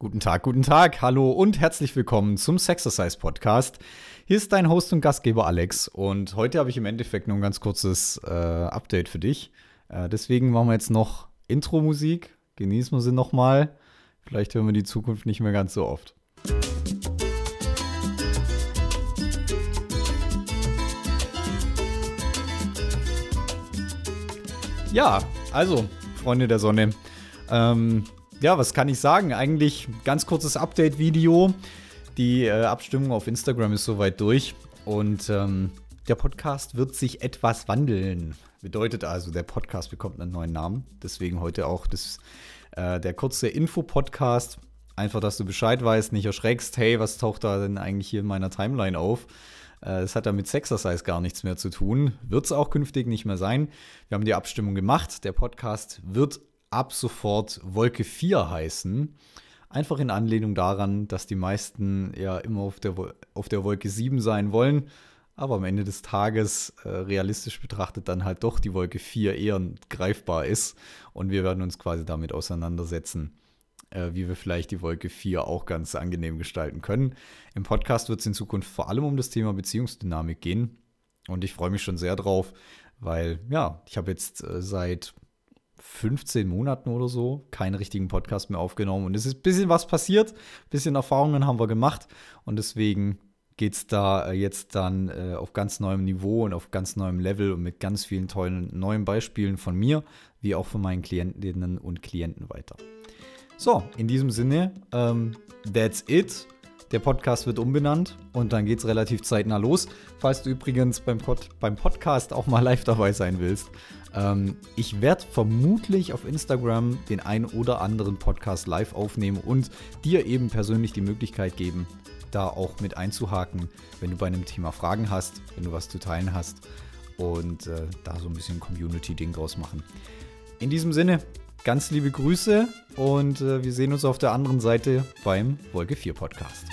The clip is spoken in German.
Guten Tag, guten Tag, hallo und herzlich willkommen zum Sexercise Podcast. Hier ist dein Host und Gastgeber Alex und heute habe ich im Endeffekt nur ein ganz kurzes äh, Update für dich. Äh, deswegen machen wir jetzt noch Intro-Musik, genießen wir sie nochmal. Vielleicht hören wir die Zukunft nicht mehr ganz so oft. Ja, also, Freunde der Sonne. Ähm, ja, was kann ich sagen? Eigentlich ganz kurzes Update-Video. Die äh, Abstimmung auf Instagram ist soweit durch und ähm, der Podcast wird sich etwas wandeln. Bedeutet also, der Podcast bekommt einen neuen Namen. Deswegen heute auch das, äh, der kurze Info-Podcast. Einfach, dass du Bescheid weißt, nicht erschreckst, hey, was taucht da denn eigentlich hier in meiner Timeline auf? Es äh, hat da mit Sexercise gar nichts mehr zu tun. Wird es auch künftig nicht mehr sein. Wir haben die Abstimmung gemacht. Der Podcast wird ab sofort Wolke 4 heißen. Einfach in Anlehnung daran, dass die meisten ja immer auf der, auf der Wolke 7 sein wollen, aber am Ende des Tages äh, realistisch betrachtet dann halt doch die Wolke 4 eher greifbar ist und wir werden uns quasi damit auseinandersetzen, äh, wie wir vielleicht die Wolke 4 auch ganz angenehm gestalten können. Im Podcast wird es in Zukunft vor allem um das Thema Beziehungsdynamik gehen und ich freue mich schon sehr drauf, weil ja, ich habe jetzt äh, seit 15 Monaten oder so keinen richtigen Podcast mehr aufgenommen. Und es ist ein bisschen was passiert, ein bisschen Erfahrungen haben wir gemacht. Und deswegen geht es da äh, jetzt dann äh, auf ganz neuem Niveau und auf ganz neuem Level und mit ganz vielen tollen neuen Beispielen von mir, wie auch von meinen Klientinnen und Klienten weiter. So, in diesem Sinne, ähm, that's it. Der Podcast wird umbenannt und dann geht es relativ zeitnah los. Falls du übrigens beim, Pod beim Podcast auch mal live dabei sein willst, ähm, ich werde vermutlich auf Instagram den einen oder anderen Podcast live aufnehmen und dir eben persönlich die Möglichkeit geben, da auch mit einzuhaken, wenn du bei einem Thema Fragen hast, wenn du was zu teilen hast und äh, da so ein bisschen Community-Ding draus machen. In diesem Sinne, ganz liebe Grüße und äh, wir sehen uns auf der anderen Seite beim Wolke 4 Podcast.